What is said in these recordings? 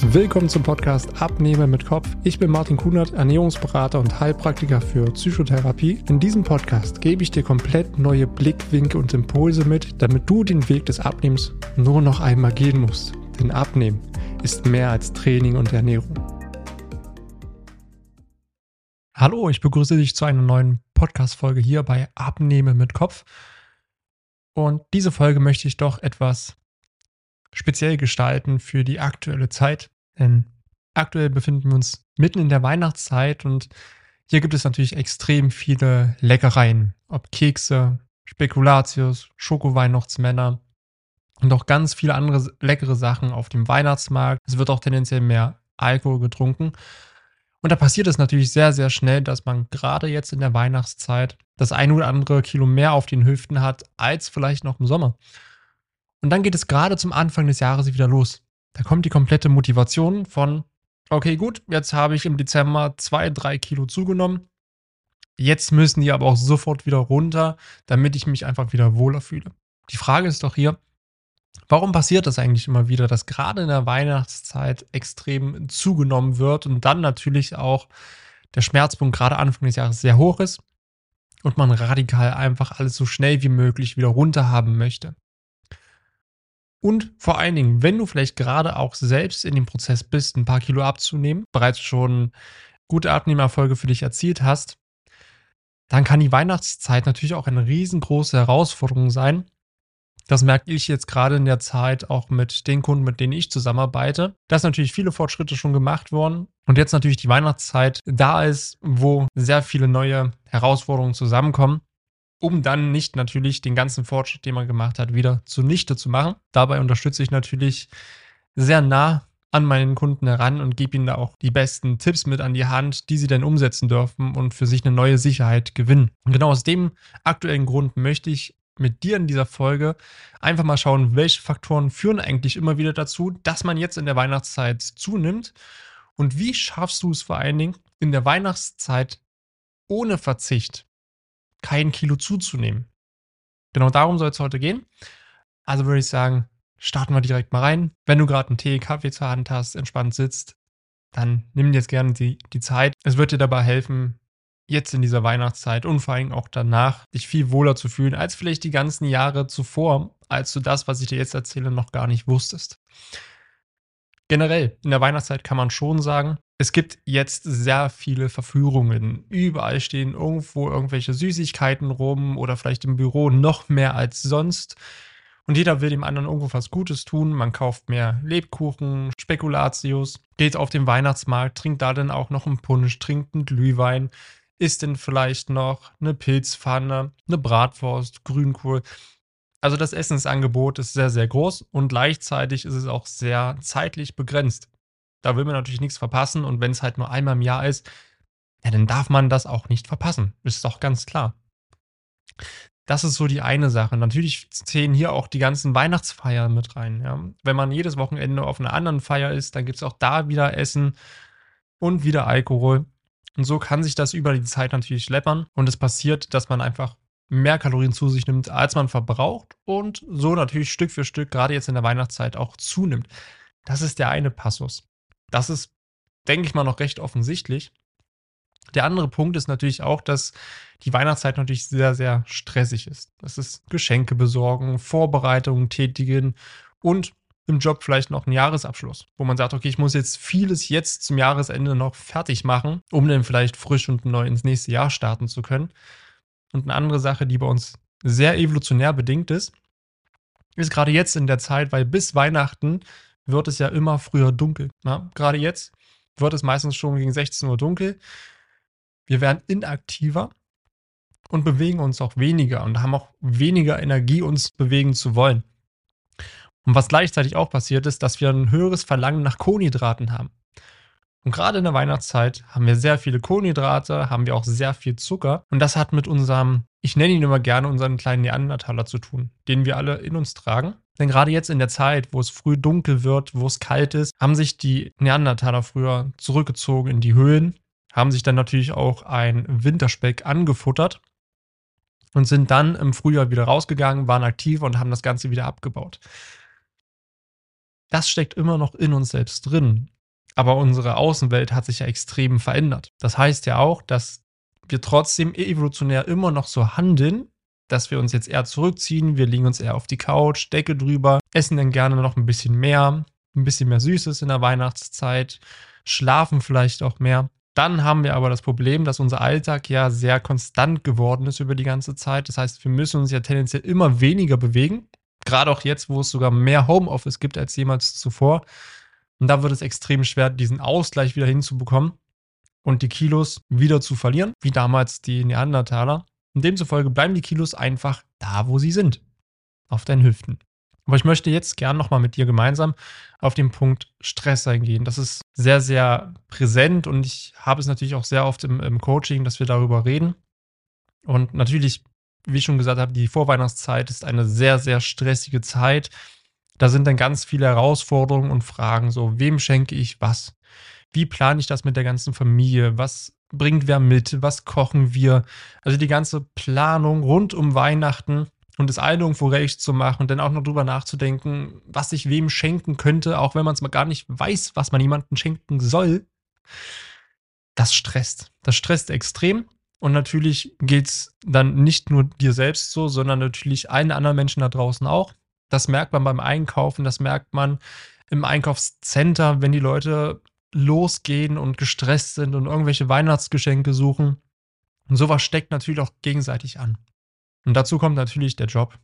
Willkommen zum Podcast Abnehme mit Kopf. Ich bin Martin Kunert, Ernährungsberater und Heilpraktiker für Psychotherapie. In diesem Podcast gebe ich dir komplett neue Blickwinkel und Impulse mit, damit du den Weg des Abnehmens nur noch einmal gehen musst. Denn Abnehmen ist mehr als Training und Ernährung. Hallo, ich begrüße dich zu einer neuen Podcast-Folge hier bei Abnehme mit Kopf. Und diese Folge möchte ich doch etwas speziell gestalten für die aktuelle Zeit. Denn aktuell befinden wir uns mitten in der Weihnachtszeit und hier gibt es natürlich extrem viele Leckereien. Ob Kekse, Spekulatius, Schokoweihnachtsmänner und auch ganz viele andere leckere Sachen auf dem Weihnachtsmarkt. Es wird auch tendenziell mehr Alkohol getrunken. Und da passiert es natürlich sehr, sehr schnell, dass man gerade jetzt in der Weihnachtszeit das ein oder andere Kilo mehr auf den Hüften hat, als vielleicht noch im Sommer. Und dann geht es gerade zum Anfang des Jahres wieder los. Da kommt die komplette Motivation von, okay, gut, jetzt habe ich im Dezember zwei, drei Kilo zugenommen. Jetzt müssen die aber auch sofort wieder runter, damit ich mich einfach wieder wohler fühle. Die Frage ist doch hier, warum passiert das eigentlich immer wieder, dass gerade in der Weihnachtszeit extrem zugenommen wird und dann natürlich auch der Schmerzpunkt gerade Anfang des Jahres sehr hoch ist und man radikal einfach alles so schnell wie möglich wieder runter haben möchte? Und vor allen Dingen, wenn du vielleicht gerade auch selbst in dem Prozess bist, ein paar Kilo abzunehmen, bereits schon gute Abnehmerfolge für dich erzielt hast, dann kann die Weihnachtszeit natürlich auch eine riesengroße Herausforderung sein. Das merke ich jetzt gerade in der Zeit auch mit den Kunden, mit denen ich zusammenarbeite. Da sind natürlich viele Fortschritte schon gemacht worden. Und jetzt natürlich die Weihnachtszeit da ist, wo sehr viele neue Herausforderungen zusammenkommen um dann nicht natürlich den ganzen Fortschritt, den man gemacht hat, wieder zunichte zu machen. Dabei unterstütze ich natürlich sehr nah an meinen Kunden heran und gebe ihnen da auch die besten Tipps mit an die Hand, die sie dann umsetzen dürfen und für sich eine neue Sicherheit gewinnen. Und genau aus dem aktuellen Grund möchte ich mit dir in dieser Folge einfach mal schauen, welche Faktoren führen eigentlich immer wieder dazu, dass man jetzt in der Weihnachtszeit zunimmt und wie schaffst du es vor allen Dingen in der Weihnachtszeit ohne Verzicht kein Kilo zuzunehmen. Genau darum soll es heute gehen. Also würde ich sagen, starten wir direkt mal rein. Wenn du gerade einen Tee, Kaffee zur Hand hast, entspannt sitzt, dann nimm dir jetzt gerne die, die Zeit. Es wird dir dabei helfen, jetzt in dieser Weihnachtszeit und vor allem auch danach, dich viel wohler zu fühlen, als vielleicht die ganzen Jahre zuvor, als du das, was ich dir jetzt erzähle, noch gar nicht wusstest. Generell, in der Weihnachtszeit kann man schon sagen, es gibt jetzt sehr viele Verführungen. Überall stehen irgendwo irgendwelche Süßigkeiten rum oder vielleicht im Büro noch mehr als sonst. Und jeder will dem anderen irgendwo was Gutes tun. Man kauft mehr Lebkuchen, Spekulatius, geht auf den Weihnachtsmarkt, trinkt da dann auch noch einen Punsch, trinkt einen Glühwein, isst dann vielleicht noch eine Pilzpfanne, eine Bratwurst, Grünkohl. Also das Essensangebot ist sehr, sehr groß und gleichzeitig ist es auch sehr zeitlich begrenzt. Da will man natürlich nichts verpassen und wenn es halt nur einmal im Jahr ist, ja, dann darf man das auch nicht verpassen. Ist doch ganz klar. Das ist so die eine Sache. Natürlich zählen hier auch die ganzen Weihnachtsfeiern mit rein. Ja. Wenn man jedes Wochenende auf einer anderen Feier ist, dann gibt es auch da wieder Essen und wieder Alkohol. Und so kann sich das über die Zeit natürlich schleppern. Und es passiert, dass man einfach mehr Kalorien zu sich nimmt, als man verbraucht und so natürlich Stück für Stück, gerade jetzt in der Weihnachtszeit, auch zunimmt. Das ist der eine Passus. Das ist, denke ich mal, noch recht offensichtlich. Der andere Punkt ist natürlich auch, dass die Weihnachtszeit natürlich sehr, sehr stressig ist. Das ist Geschenke besorgen, Vorbereitungen tätigen und im Job vielleicht noch einen Jahresabschluss, wo man sagt, okay, ich muss jetzt vieles jetzt zum Jahresende noch fertig machen, um dann vielleicht frisch und neu ins nächste Jahr starten zu können. Und eine andere Sache, die bei uns sehr evolutionär bedingt ist, ist gerade jetzt in der Zeit, weil bis Weihnachten wird es ja immer früher dunkel. Ja? Gerade jetzt wird es meistens schon gegen 16 Uhr dunkel. Wir werden inaktiver und bewegen uns auch weniger und haben auch weniger Energie, uns bewegen zu wollen. Und was gleichzeitig auch passiert ist, dass wir ein höheres Verlangen nach Kohlenhydraten haben. Und gerade in der Weihnachtszeit haben wir sehr viele Kohlenhydrate, haben wir auch sehr viel Zucker. Und das hat mit unserem, ich nenne ihn immer gerne, unseren kleinen Neandertaler zu tun, den wir alle in uns tragen. Denn gerade jetzt in der Zeit, wo es früh dunkel wird, wo es kalt ist, haben sich die Neandertaler früher zurückgezogen in die Höhlen, haben sich dann natürlich auch ein Winterspeck angefuttert und sind dann im Frühjahr wieder rausgegangen, waren aktiv und haben das Ganze wieder abgebaut. das steckt immer noch in uns selbst drin. Aber unsere Außenwelt hat sich ja extrem verändert. Das heißt ja auch, dass wir trotzdem evolutionär immer noch so handeln, dass wir uns jetzt eher zurückziehen, wir legen uns eher auf die Couch, Decke drüber, essen dann gerne noch ein bisschen mehr, ein bisschen mehr Süßes in der Weihnachtszeit, schlafen vielleicht auch mehr. Dann haben wir aber das Problem, dass unser Alltag ja sehr konstant geworden ist über die ganze Zeit. Das heißt, wir müssen uns ja tendenziell immer weniger bewegen. Gerade auch jetzt, wo es sogar mehr Homeoffice gibt als jemals zuvor. Und da wird es extrem schwer, diesen Ausgleich wieder hinzubekommen und die Kilos wieder zu verlieren, wie damals die Neandertaler. Und demzufolge bleiben die Kilos einfach da, wo sie sind. Auf deinen Hüften. Aber ich möchte jetzt gern nochmal mit dir gemeinsam auf den Punkt Stress eingehen. Das ist sehr, sehr präsent und ich habe es natürlich auch sehr oft im, im Coaching, dass wir darüber reden. Und natürlich, wie ich schon gesagt habe, die Vorweihnachtszeit ist eine sehr, sehr stressige Zeit. Da sind dann ganz viele Herausforderungen und Fragen, so, wem schenke ich was? Wie plane ich das mit der ganzen Familie? Was bringt wer mit? Was kochen wir? Also die ganze Planung rund um Weihnachten und es allen irgendwo recht zu machen und dann auch noch drüber nachzudenken, was ich wem schenken könnte, auch wenn man es mal gar nicht weiß, was man jemandem schenken soll, das stresst. Das stresst extrem. Und natürlich geht es dann nicht nur dir selbst so, sondern natürlich allen anderen Menschen da draußen auch. Das merkt man beim Einkaufen, das merkt man im Einkaufscenter, wenn die Leute losgehen und gestresst sind und irgendwelche Weihnachtsgeschenke suchen. Und sowas steckt natürlich auch gegenseitig an. Und dazu kommt natürlich der Job,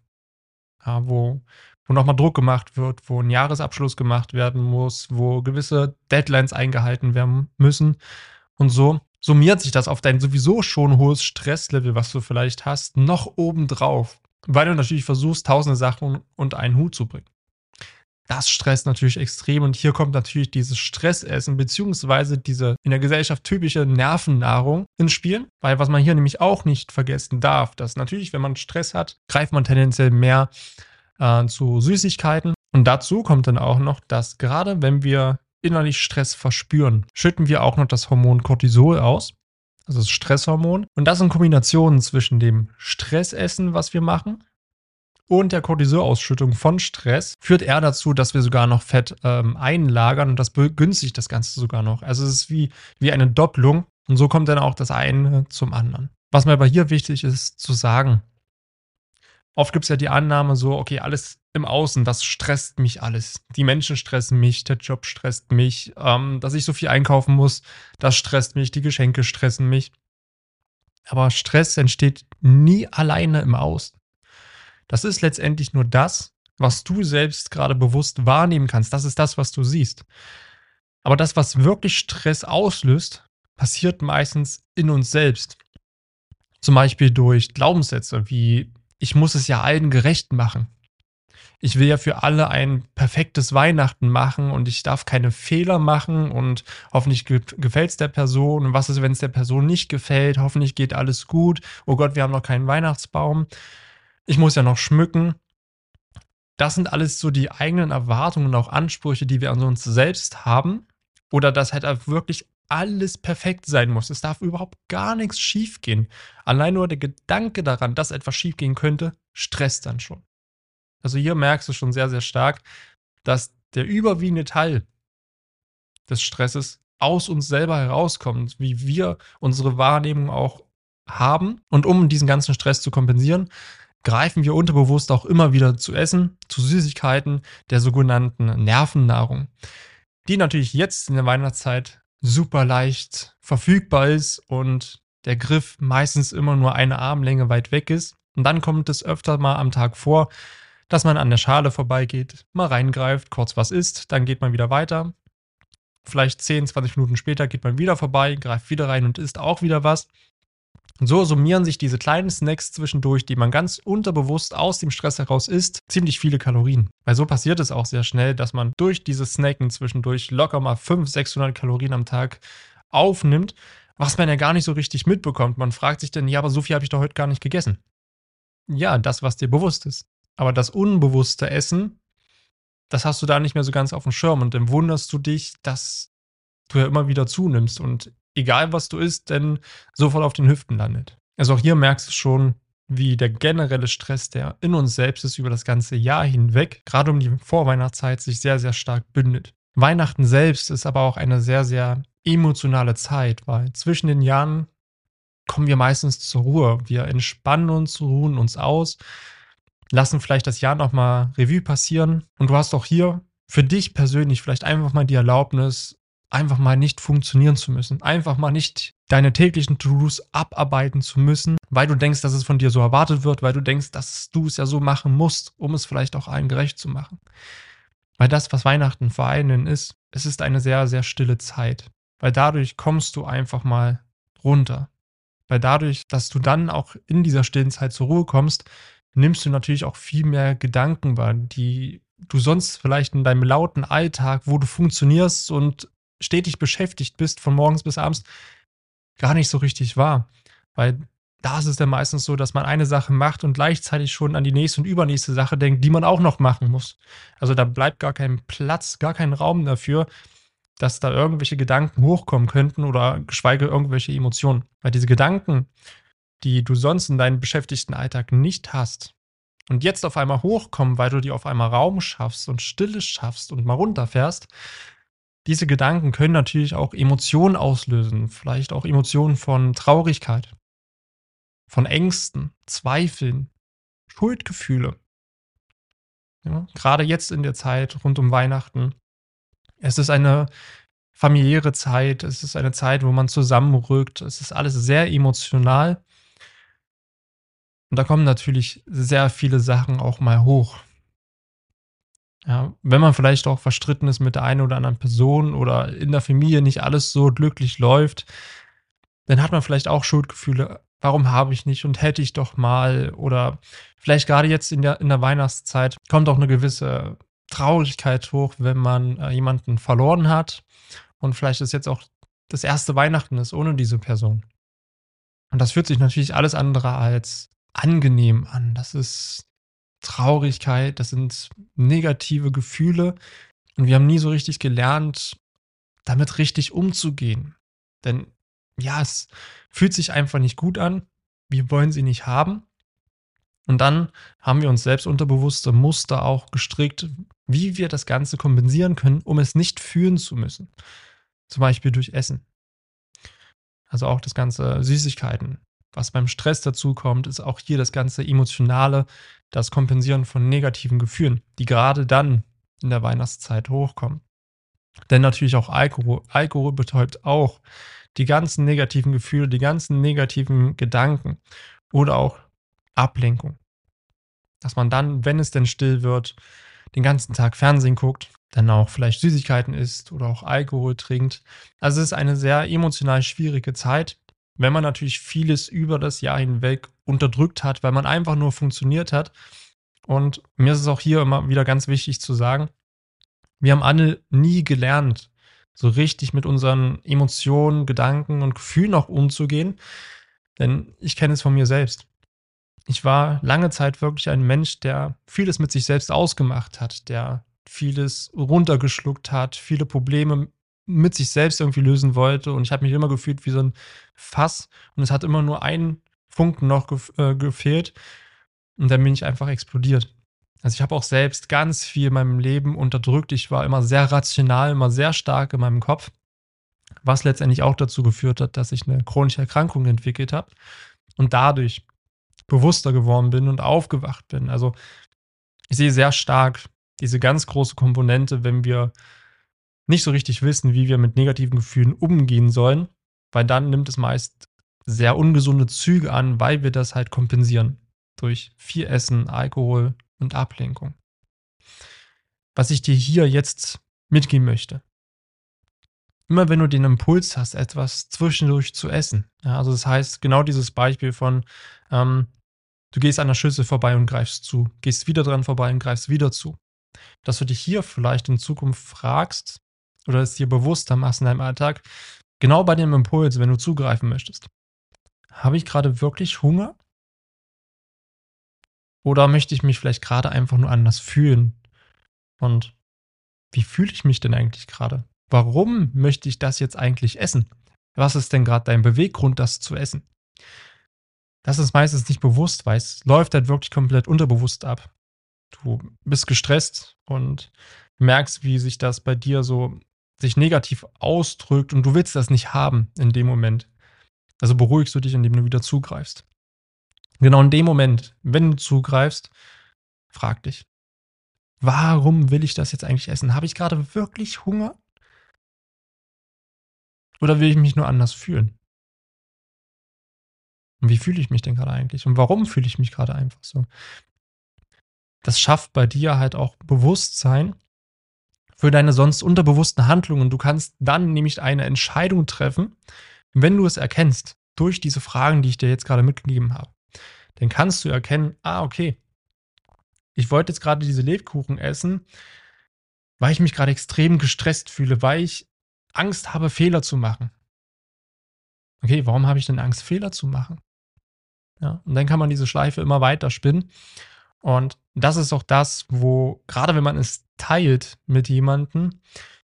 ja, wo, wo nochmal Druck gemacht wird, wo ein Jahresabschluss gemacht werden muss, wo gewisse Deadlines eingehalten werden müssen. Und so summiert sich das auf dein sowieso schon hohes Stresslevel, was du vielleicht hast, noch obendrauf, weil du natürlich versuchst, tausende Sachen unter einen Hut zu bringen. Das stresst natürlich extrem und hier kommt natürlich dieses Stressessen beziehungsweise diese in der Gesellschaft typische Nervennahrung ins Spiel, weil was man hier nämlich auch nicht vergessen darf, dass natürlich, wenn man Stress hat, greift man tendenziell mehr äh, zu Süßigkeiten. Und dazu kommt dann auch noch, dass gerade wenn wir innerlich Stress verspüren, schütten wir auch noch das Hormon Cortisol aus, also das Stresshormon. Und das in Kombination zwischen dem Stressessen, was wir machen und der Cortisolausschüttung von Stress führt eher dazu, dass wir sogar noch Fett ähm, einlagern und das begünstigt das Ganze sogar noch. Also es ist wie, wie eine Doppelung und so kommt dann auch das eine zum anderen. Was mir aber hier wichtig ist zu sagen, oft gibt es ja die Annahme so, okay, alles im Außen, das stresst mich alles. Die Menschen stressen mich, der Job stresst mich, ähm, dass ich so viel einkaufen muss, das stresst mich, die Geschenke stressen mich. Aber Stress entsteht nie alleine im Außen. Das ist letztendlich nur das, was du selbst gerade bewusst wahrnehmen kannst. Das ist das, was du siehst. Aber das, was wirklich Stress auslöst, passiert meistens in uns selbst. Zum Beispiel durch Glaubenssätze wie, ich muss es ja allen gerecht machen. Ich will ja für alle ein perfektes Weihnachten machen und ich darf keine Fehler machen und hoffentlich gefällt es der Person. Und was ist, wenn es der Person nicht gefällt? Hoffentlich geht alles gut. Oh Gott, wir haben noch keinen Weihnachtsbaum ich muss ja noch schmücken. Das sind alles so die eigenen Erwartungen und auch Ansprüche, die wir an uns selbst haben. Oder dass halt wirklich alles perfekt sein muss. Es darf überhaupt gar nichts schiefgehen. Allein nur der Gedanke daran, dass etwas schiefgehen könnte, stresst dann schon. Also hier merkst du schon sehr, sehr stark, dass der überwiegende Teil des Stresses aus uns selber herauskommt, wie wir unsere Wahrnehmung auch haben. Und um diesen ganzen Stress zu kompensieren, greifen wir unterbewusst auch immer wieder zu Essen, zu Süßigkeiten, der sogenannten Nervennahrung, die natürlich jetzt in der Weihnachtszeit super leicht verfügbar ist und der Griff meistens immer nur eine Armlänge weit weg ist. Und dann kommt es öfter mal am Tag vor, dass man an der Schale vorbeigeht, mal reingreift, kurz was isst, dann geht man wieder weiter. Vielleicht 10, 20 Minuten später geht man wieder vorbei, greift wieder rein und isst auch wieder was. Und so summieren sich diese kleinen Snacks zwischendurch, die man ganz unterbewusst aus dem Stress heraus isst, ziemlich viele Kalorien. Weil so passiert es auch sehr schnell, dass man durch dieses Snacken zwischendurch locker mal 500, 600 Kalorien am Tag aufnimmt, was man ja gar nicht so richtig mitbekommt. Man fragt sich dann, ja, aber so viel habe ich doch heute gar nicht gegessen. Ja, das, was dir bewusst ist. Aber das unbewusste Essen, das hast du da nicht mehr so ganz auf dem Schirm und dann wunderst du dich, dass du ja immer wieder zunimmst und egal was du isst, denn sofort auf den Hüften landet. Also auch hier merkst du schon, wie der generelle Stress, der in uns selbst ist über das ganze Jahr hinweg, gerade um die Vorweihnachtszeit, sich sehr, sehr stark bündelt. Weihnachten selbst ist aber auch eine sehr, sehr emotionale Zeit, weil zwischen den Jahren kommen wir meistens zur Ruhe. Wir entspannen uns, ruhen uns aus, lassen vielleicht das Jahr nochmal Revue passieren. Und du hast auch hier für dich persönlich vielleicht einfach mal die Erlaubnis, einfach mal nicht funktionieren zu müssen. Einfach mal nicht deine täglichen To-Dos abarbeiten zu müssen, weil du denkst, dass es von dir so erwartet wird, weil du denkst, dass du es ja so machen musst, um es vielleicht auch allen gerecht zu machen. Weil das, was Weihnachten vor allen ist, es ist eine sehr, sehr stille Zeit. Weil dadurch kommst du einfach mal runter. Weil dadurch, dass du dann auch in dieser stillen Zeit zur Ruhe kommst, nimmst du natürlich auch viel mehr Gedanken wahr, die du sonst vielleicht in deinem lauten Alltag, wo du funktionierst und stetig beschäftigt bist, von morgens bis abends, gar nicht so richtig wahr. Weil da ist es dann meistens so, dass man eine Sache macht und gleichzeitig schon an die nächste und übernächste Sache denkt, die man auch noch machen muss. Also da bleibt gar kein Platz, gar kein Raum dafür, dass da irgendwelche Gedanken hochkommen könnten oder geschweige irgendwelche Emotionen. Weil diese Gedanken, die du sonst in deinem beschäftigten Alltag nicht hast und jetzt auf einmal hochkommen, weil du dir auf einmal Raum schaffst und Stille schaffst und mal runterfährst, diese Gedanken können natürlich auch Emotionen auslösen, vielleicht auch Emotionen von Traurigkeit, von Ängsten, Zweifeln, Schuldgefühle. Ja, gerade jetzt in der Zeit rund um Weihnachten es ist eine familiäre Zeit, es ist eine Zeit, wo man zusammenrückt, es ist alles sehr emotional. Und da kommen natürlich sehr viele Sachen auch mal hoch. Ja, wenn man vielleicht auch verstritten ist mit der einen oder anderen Person oder in der Familie nicht alles so glücklich läuft, dann hat man vielleicht auch Schuldgefühle. Warum habe ich nicht und hätte ich doch mal? Oder vielleicht gerade jetzt in der, in der Weihnachtszeit kommt auch eine gewisse Traurigkeit hoch, wenn man äh, jemanden verloren hat und vielleicht ist jetzt auch das erste Weihnachten ist ohne diese Person. Und das fühlt sich natürlich alles andere als angenehm an. Das ist Traurigkeit, das sind negative Gefühle und wir haben nie so richtig gelernt, damit richtig umzugehen. Denn ja, es fühlt sich einfach nicht gut an. Wir wollen sie nicht haben. Und dann haben wir uns selbst unterbewusste Muster auch gestrickt, wie wir das Ganze kompensieren können, um es nicht fühlen zu müssen. Zum Beispiel durch Essen. Also auch das ganze Süßigkeiten. Was beim Stress dazu kommt, ist auch hier das ganze Emotionale, das Kompensieren von negativen Gefühlen, die gerade dann in der Weihnachtszeit hochkommen. Denn natürlich auch Alkohol. Alkohol betäubt auch die ganzen negativen Gefühle, die ganzen negativen Gedanken oder auch Ablenkung. Dass man dann, wenn es denn still wird, den ganzen Tag Fernsehen guckt, dann auch vielleicht Süßigkeiten isst oder auch Alkohol trinkt. Also es ist eine sehr emotional schwierige Zeit, wenn man natürlich vieles über das Jahr hinweg unterdrückt hat, weil man einfach nur funktioniert hat. Und mir ist es auch hier immer wieder ganz wichtig zu sagen, wir haben alle nie gelernt, so richtig mit unseren Emotionen, Gedanken und Gefühlen auch umzugehen. Denn ich kenne es von mir selbst ich war lange Zeit wirklich ein Mensch, der vieles mit sich selbst ausgemacht hat, der vieles runtergeschluckt hat, viele Probleme mit sich selbst irgendwie lösen wollte. Und ich habe mich immer gefühlt wie so ein Fass. Und es hat immer nur ein Funken noch gef äh, gefehlt. Und dann bin ich einfach explodiert. Also ich habe auch selbst ganz viel in meinem Leben unterdrückt. Ich war immer sehr rational, immer sehr stark in meinem Kopf. Was letztendlich auch dazu geführt hat, dass ich eine chronische Erkrankung entwickelt habe. Und dadurch bewusster geworden bin und aufgewacht bin. Also ich sehe sehr stark diese ganz große Komponente, wenn wir nicht so richtig wissen, wie wir mit negativen Gefühlen umgehen sollen, weil dann nimmt es meist sehr ungesunde Züge an, weil wir das halt kompensieren durch viel Essen, Alkohol und Ablenkung. Was ich dir hier jetzt mitgeben möchte. Immer wenn du den Impuls hast, etwas zwischendurch zu essen, ja, also das heißt genau dieses Beispiel von, ähm, Du gehst an der Schüssel vorbei und greifst zu, gehst wieder dran vorbei und greifst wieder zu. Dass du dich hier vielleicht in Zukunft fragst oder es dir bewusster machst in deinem Alltag, genau bei dem Impuls, wenn du zugreifen möchtest. Habe ich gerade wirklich Hunger? Oder möchte ich mich vielleicht gerade einfach nur anders fühlen? Und wie fühle ich mich denn eigentlich gerade? Warum möchte ich das jetzt eigentlich essen? Was ist denn gerade dein Beweggrund, das zu essen? das ist meistens nicht bewusst, weil es läuft halt wirklich komplett unterbewusst ab. Du bist gestresst und merkst, wie sich das bei dir so sich negativ ausdrückt und du willst das nicht haben in dem Moment. Also beruhigst du dich, indem du wieder zugreifst. Genau in dem Moment, wenn du zugreifst, frag dich, warum will ich das jetzt eigentlich essen? Habe ich gerade wirklich Hunger? Oder will ich mich nur anders fühlen? Und wie fühle ich mich denn gerade eigentlich? Und warum fühle ich mich gerade einfach so? Das schafft bei dir halt auch Bewusstsein für deine sonst unterbewussten Handlungen. Du kannst dann nämlich eine Entscheidung treffen, wenn du es erkennst, durch diese Fragen, die ich dir jetzt gerade mitgegeben habe. Dann kannst du erkennen, ah, okay, ich wollte jetzt gerade diese Lebkuchen essen, weil ich mich gerade extrem gestresst fühle, weil ich Angst habe, Fehler zu machen. Okay, warum habe ich denn Angst, Fehler zu machen? Ja, und dann kann man diese Schleife immer weiter spinnen. Und das ist auch das, wo, gerade wenn man es teilt mit jemandem,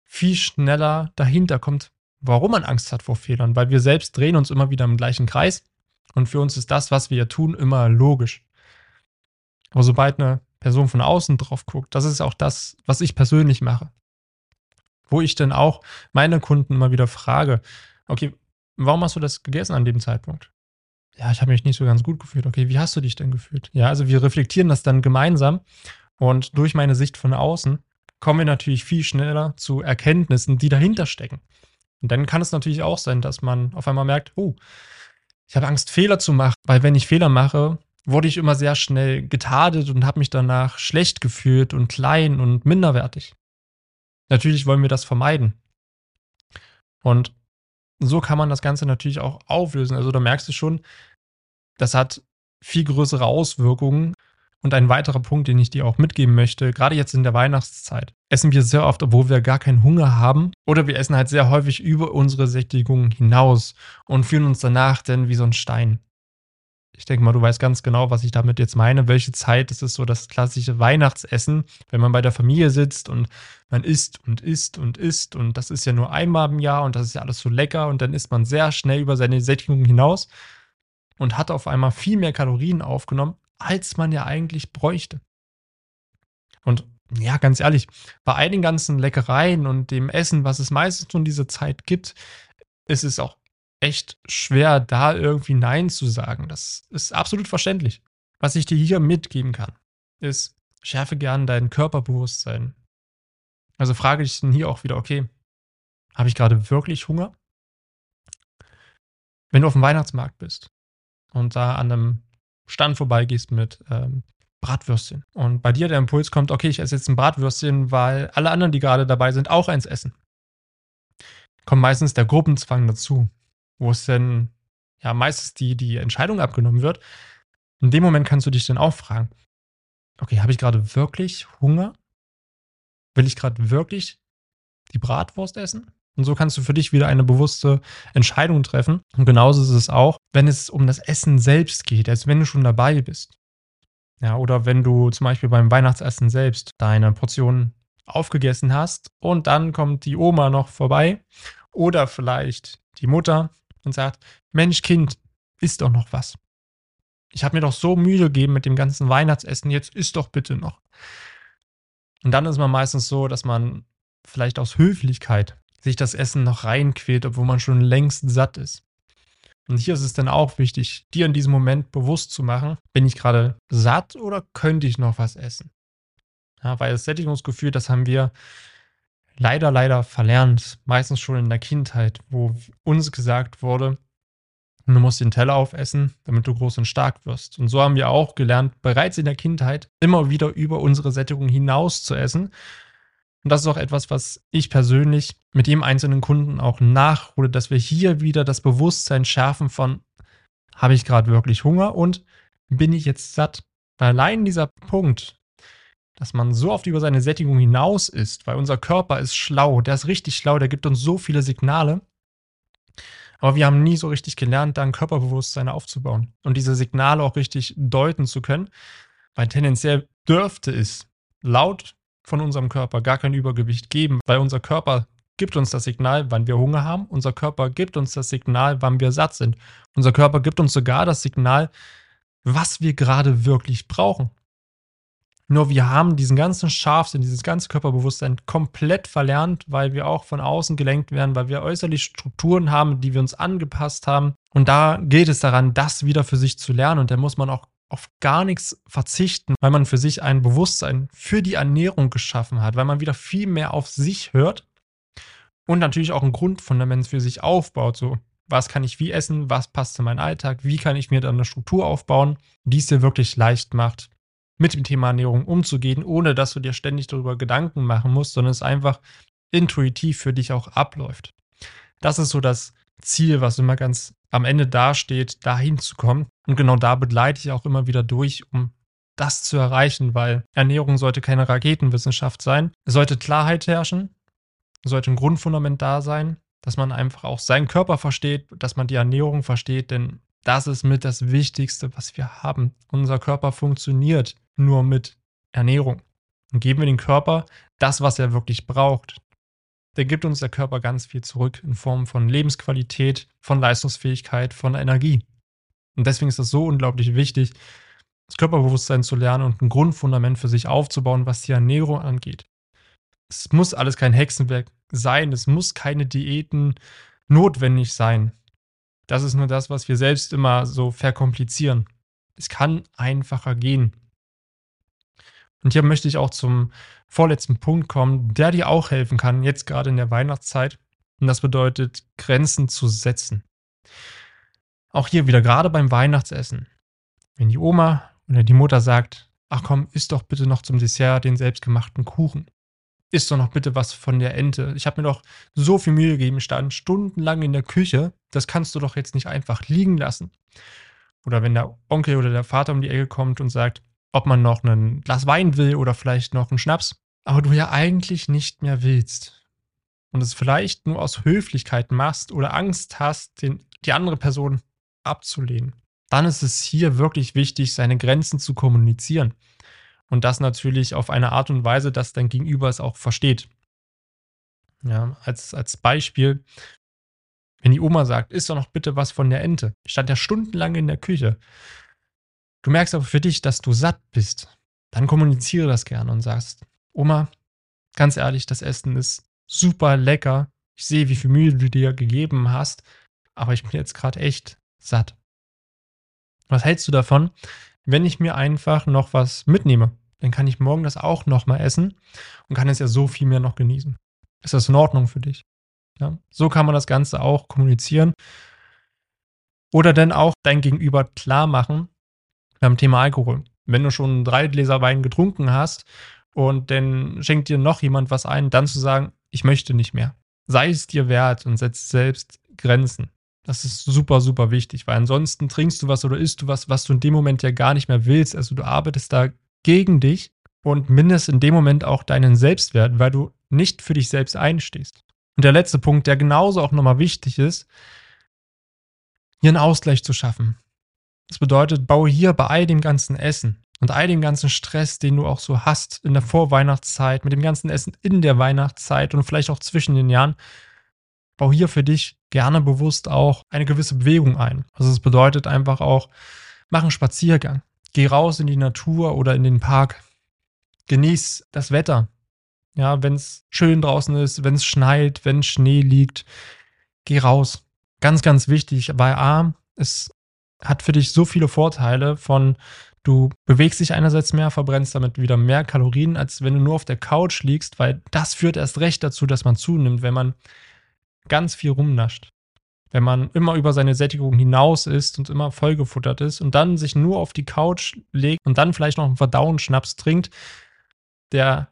viel schneller dahinter kommt, warum man Angst hat vor Fehlern. Weil wir selbst drehen uns immer wieder im gleichen Kreis. Und für uns ist das, was wir tun, immer logisch. Aber sobald eine Person von außen drauf guckt, das ist auch das, was ich persönlich mache. Wo ich dann auch meine Kunden immer wieder frage, okay, warum hast du das gegessen an dem Zeitpunkt? ja, ich habe mich nicht so ganz gut gefühlt. Okay, wie hast du dich denn gefühlt? Ja, also wir reflektieren das dann gemeinsam und durch meine Sicht von außen kommen wir natürlich viel schneller zu Erkenntnissen, die dahinter stecken. Und dann kann es natürlich auch sein, dass man auf einmal merkt, oh, ich habe Angst, Fehler zu machen, weil wenn ich Fehler mache, wurde ich immer sehr schnell getadelt und habe mich danach schlecht gefühlt und klein und minderwertig. Natürlich wollen wir das vermeiden. Und so kann man das Ganze natürlich auch auflösen. Also da merkst du schon, das hat viel größere Auswirkungen. Und ein weiterer Punkt, den ich dir auch mitgeben möchte, gerade jetzt in der Weihnachtszeit, essen wir sehr oft, obwohl wir gar keinen Hunger haben. Oder wir essen halt sehr häufig über unsere Sättigung hinaus und fühlen uns danach dann wie so ein Stein. Ich denke mal, du weißt ganz genau, was ich damit jetzt meine. Welche Zeit ist so das klassische Weihnachtsessen, wenn man bei der Familie sitzt und man isst und isst und isst und das ist ja nur einmal im Jahr und das ist ja alles so lecker und dann isst man sehr schnell über seine Sättigung hinaus und hat auf einmal viel mehr Kalorien aufgenommen, als man ja eigentlich bräuchte. Und ja, ganz ehrlich, bei all den ganzen Leckereien und dem Essen, was es meistens um diese Zeit gibt, ist es auch echt schwer, da irgendwie Nein zu sagen. Das ist absolut verständlich. Was ich dir hier mitgeben kann, ist, schärfe gern dein Körperbewusstsein. Also frage dich dann hier auch wieder, okay, habe ich gerade wirklich Hunger? Wenn du auf dem Weihnachtsmarkt bist und da an einem Stand vorbeigehst mit ähm, Bratwürstchen und bei dir der Impuls kommt, okay, ich esse jetzt ein Bratwürstchen, weil alle anderen, die gerade dabei sind, auch eins essen. Kommt meistens der Gruppenzwang dazu wo es dann ja meistens die, die Entscheidung abgenommen wird. In dem Moment kannst du dich dann auch fragen, okay, habe ich gerade wirklich Hunger? Will ich gerade wirklich die Bratwurst essen? Und so kannst du für dich wieder eine bewusste Entscheidung treffen. Und genauso ist es auch, wenn es um das Essen selbst geht, als wenn du schon dabei bist. Ja, oder wenn du zum Beispiel beim Weihnachtsessen selbst deine Portion aufgegessen hast und dann kommt die Oma noch vorbei oder vielleicht die Mutter und sagt, Mensch, Kind, isst doch noch was. Ich habe mir doch so Mühe gegeben mit dem ganzen Weihnachtsessen, jetzt isst doch bitte noch. Und dann ist man meistens so, dass man vielleicht aus Höflichkeit sich das Essen noch reinquält, obwohl man schon längst satt ist. Und hier ist es dann auch wichtig, dir in diesem Moment bewusst zu machen, bin ich gerade satt oder könnte ich noch was essen? Ja, weil das Sättigungsgefühl, das haben wir leider, leider verlernt, meistens schon in der Kindheit, wo uns gesagt wurde, du musst den Teller aufessen, damit du groß und stark wirst. Und so haben wir auch gelernt, bereits in der Kindheit immer wieder über unsere Sättigung hinaus zu essen. Und das ist auch etwas, was ich persönlich mit jedem einzelnen Kunden auch nachhole, dass wir hier wieder das Bewusstsein schärfen von, habe ich gerade wirklich Hunger und bin ich jetzt satt? Allein dieser Punkt, dass man so oft über seine Sättigung hinaus ist, weil unser Körper ist schlau, der ist richtig schlau, der gibt uns so viele Signale. Aber wir haben nie so richtig gelernt, da ein Körperbewusstsein aufzubauen und diese Signale auch richtig deuten zu können, weil tendenziell dürfte es laut von unserem Körper gar kein Übergewicht geben, weil unser Körper gibt uns das Signal, wann wir Hunger haben. Unser Körper gibt uns das Signal, wann wir satt sind. Unser Körper gibt uns sogar das Signal, was wir gerade wirklich brauchen. Nur wir haben diesen ganzen Scharfsinn, dieses ganze Körperbewusstsein komplett verlernt, weil wir auch von außen gelenkt werden, weil wir äußerlich Strukturen haben, die wir uns angepasst haben. Und da geht es daran, das wieder für sich zu lernen. Und da muss man auch auf gar nichts verzichten, weil man für sich ein Bewusstsein für die Ernährung geschaffen hat, weil man wieder viel mehr auf sich hört und natürlich auch ein Grundfundament für sich aufbaut. So, was kann ich wie essen, was passt zu meinem Alltag, wie kann ich mir dann eine Struktur aufbauen, die es dir wirklich leicht macht, mit dem Thema Ernährung umzugehen, ohne dass du dir ständig darüber Gedanken machen musst, sondern es einfach intuitiv für dich auch abläuft. Das ist so das Ziel, was immer ganz am Ende dasteht, dahin zu kommen. Und genau da begleite ich auch immer wieder durch, um das zu erreichen, weil Ernährung sollte keine Raketenwissenschaft sein. Es sollte Klarheit herrschen, sollte ein Grundfundament da sein, dass man einfach auch seinen Körper versteht, dass man die Ernährung versteht, denn das ist mit das Wichtigste, was wir haben. Unser Körper funktioniert nur mit Ernährung. Und geben wir dem Körper das, was er wirklich braucht. Der gibt uns der Körper ganz viel zurück in Form von Lebensqualität, von Leistungsfähigkeit, von Energie. Und deswegen ist es so unglaublich wichtig, das Körperbewusstsein zu lernen und ein Grundfundament für sich aufzubauen, was die Ernährung angeht. Es muss alles kein Hexenwerk sein, es muss keine Diäten notwendig sein. Das ist nur das, was wir selbst immer so verkomplizieren. Es kann einfacher gehen. Und hier möchte ich auch zum vorletzten Punkt kommen, der dir auch helfen kann, jetzt gerade in der Weihnachtszeit. Und das bedeutet, Grenzen zu setzen. Auch hier wieder gerade beim Weihnachtsessen. Wenn die Oma oder die Mutter sagt, ach komm, isst doch bitte noch zum Dessert den selbstgemachten Kuchen. Isst doch noch bitte was von der Ente. Ich habe mir doch so viel Mühe gegeben, stand stundenlang in der Küche. Das kannst du doch jetzt nicht einfach liegen lassen. Oder wenn der Onkel oder der Vater um die Ecke kommt und sagt, ob man noch ein Glas Wein will oder vielleicht noch einen Schnaps, aber du ja eigentlich nicht mehr willst und es vielleicht nur aus Höflichkeit machst oder Angst hast, den, die andere Person abzulehnen, dann ist es hier wirklich wichtig, seine Grenzen zu kommunizieren. Und das natürlich auf eine Art und Weise, dass dein Gegenüber es auch versteht. Ja, als, als Beispiel, wenn die Oma sagt, isst doch noch bitte was von der Ente. Ich stand ja stundenlang in der Küche. Du merkst aber für dich, dass du satt bist. Dann kommuniziere das gerne und sagst, Oma, ganz ehrlich, das Essen ist super lecker. Ich sehe, wie viel Mühe du dir gegeben hast, aber ich bin jetzt gerade echt satt. Was hältst du davon, wenn ich mir einfach noch was mitnehme? Dann kann ich morgen das auch nochmal essen und kann es ja so viel mehr noch genießen. Ist das in Ordnung für dich? Ja, so kann man das Ganze auch kommunizieren. Oder dann auch dein Gegenüber klar machen, beim Thema Alkohol. Wenn du schon drei Gläser Wein getrunken hast und dann schenkt dir noch jemand was ein, dann zu sagen, ich möchte nicht mehr. Sei es dir wert und setz selbst Grenzen. Das ist super, super wichtig, weil ansonsten trinkst du was oder isst du was, was du in dem Moment ja gar nicht mehr willst. Also du arbeitest da gegen dich und mindest in dem Moment auch deinen Selbstwert, weil du nicht für dich selbst einstehst. Und der letzte Punkt, der genauso auch nochmal wichtig ist, hier einen Ausgleich zu schaffen. Das bedeutet, baue hier bei all dem ganzen Essen und all dem ganzen Stress, den du auch so hast in der Vorweihnachtszeit, mit dem ganzen Essen in der Weihnachtszeit und vielleicht auch zwischen den Jahren, baue hier für dich gerne bewusst auch eine gewisse Bewegung ein. Also es bedeutet einfach auch, mach einen Spaziergang. Geh raus in die Natur oder in den Park. Genieß das Wetter. Ja, wenn es schön draußen ist, wenn es schneit, wenn Schnee liegt, geh raus. Ganz, ganz wichtig, weil A, es hat für dich so viele Vorteile von du bewegst dich einerseits mehr, verbrennst damit wieder mehr Kalorien, als wenn du nur auf der Couch liegst, weil das führt erst recht dazu, dass man zunimmt, wenn man ganz viel rumnascht. Wenn man immer über seine Sättigung hinaus ist und immer vollgefuttert ist und dann sich nur auf die Couch legt und dann vielleicht noch einen Verdauungsschnaps trinkt, der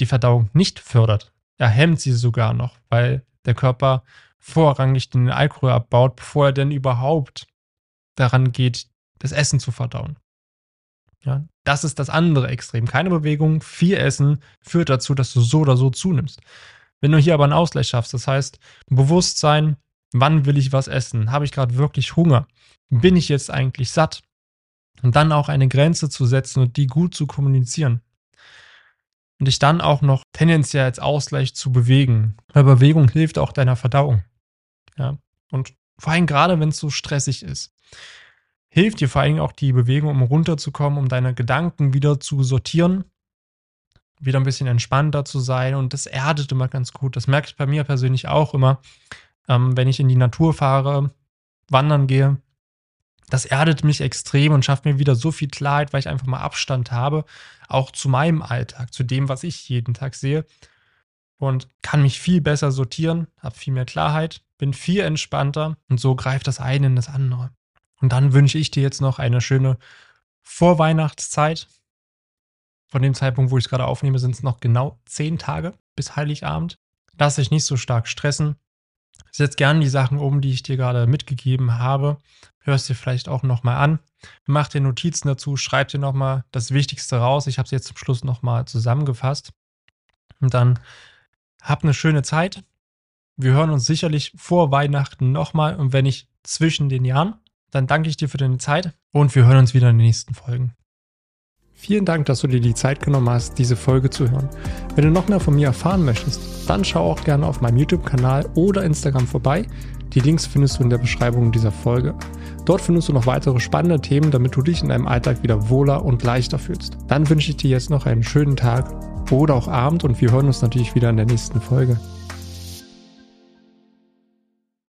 die Verdauung nicht fördert. Er hemmt sie sogar noch, weil der Körper vorrangig den Alkohol abbaut, bevor er denn überhaupt daran geht, das Essen zu verdauen. Ja, das ist das andere Extrem. Keine Bewegung, viel Essen führt dazu, dass du so oder so zunimmst. Wenn du hier aber einen Ausgleich schaffst, das heißt, Bewusstsein, wann will ich was essen? Habe ich gerade wirklich Hunger? Bin ich jetzt eigentlich satt? Und dann auch eine Grenze zu setzen und die gut zu kommunizieren. und dich dann auch noch tendenziell als Ausgleich zu bewegen. Weil Bewegung hilft auch deiner Verdauung. Ja. Und vor allem gerade, wenn es so stressig ist, hilft dir vor allem auch die Bewegung, um runterzukommen, um deine Gedanken wieder zu sortieren, wieder ein bisschen entspannter zu sein. Und das erdet immer ganz gut. Das merke ich bei mir persönlich auch immer, ähm, wenn ich in die Natur fahre, wandern gehe. Das erdet mich extrem und schafft mir wieder so viel Klarheit, weil ich einfach mal Abstand habe, auch zu meinem Alltag, zu dem, was ich jeden Tag sehe. Und kann mich viel besser sortieren, habe viel mehr Klarheit, bin viel entspannter und so greift das eine in das andere. Und dann wünsche ich dir jetzt noch eine schöne Vorweihnachtszeit. Von dem Zeitpunkt, wo ich es gerade aufnehme, sind es noch genau zehn Tage bis Heiligabend. Lass dich nicht so stark stressen. Setz gerne die Sachen um, die ich dir gerade mitgegeben habe. Hörst dir vielleicht auch nochmal an. Mach dir Notizen dazu, schreib dir nochmal das Wichtigste raus. Ich habe es jetzt zum Schluss nochmal zusammengefasst. Und dann hab eine schöne Zeit. Wir hören uns sicherlich vor Weihnachten nochmal und wenn nicht zwischen den Jahren. Dann danke ich dir für deine Zeit und wir hören uns wieder in den nächsten Folgen. Vielen Dank, dass du dir die Zeit genommen hast, diese Folge zu hören. Wenn du noch mehr von mir erfahren möchtest, dann schau auch gerne auf meinem YouTube-Kanal oder Instagram vorbei. Die Links findest du in der Beschreibung dieser Folge. Dort findest du noch weitere spannende Themen, damit du dich in deinem Alltag wieder wohler und leichter fühlst. Dann wünsche ich dir jetzt noch einen schönen Tag oder auch Abend und wir hören uns natürlich wieder in der nächsten Folge.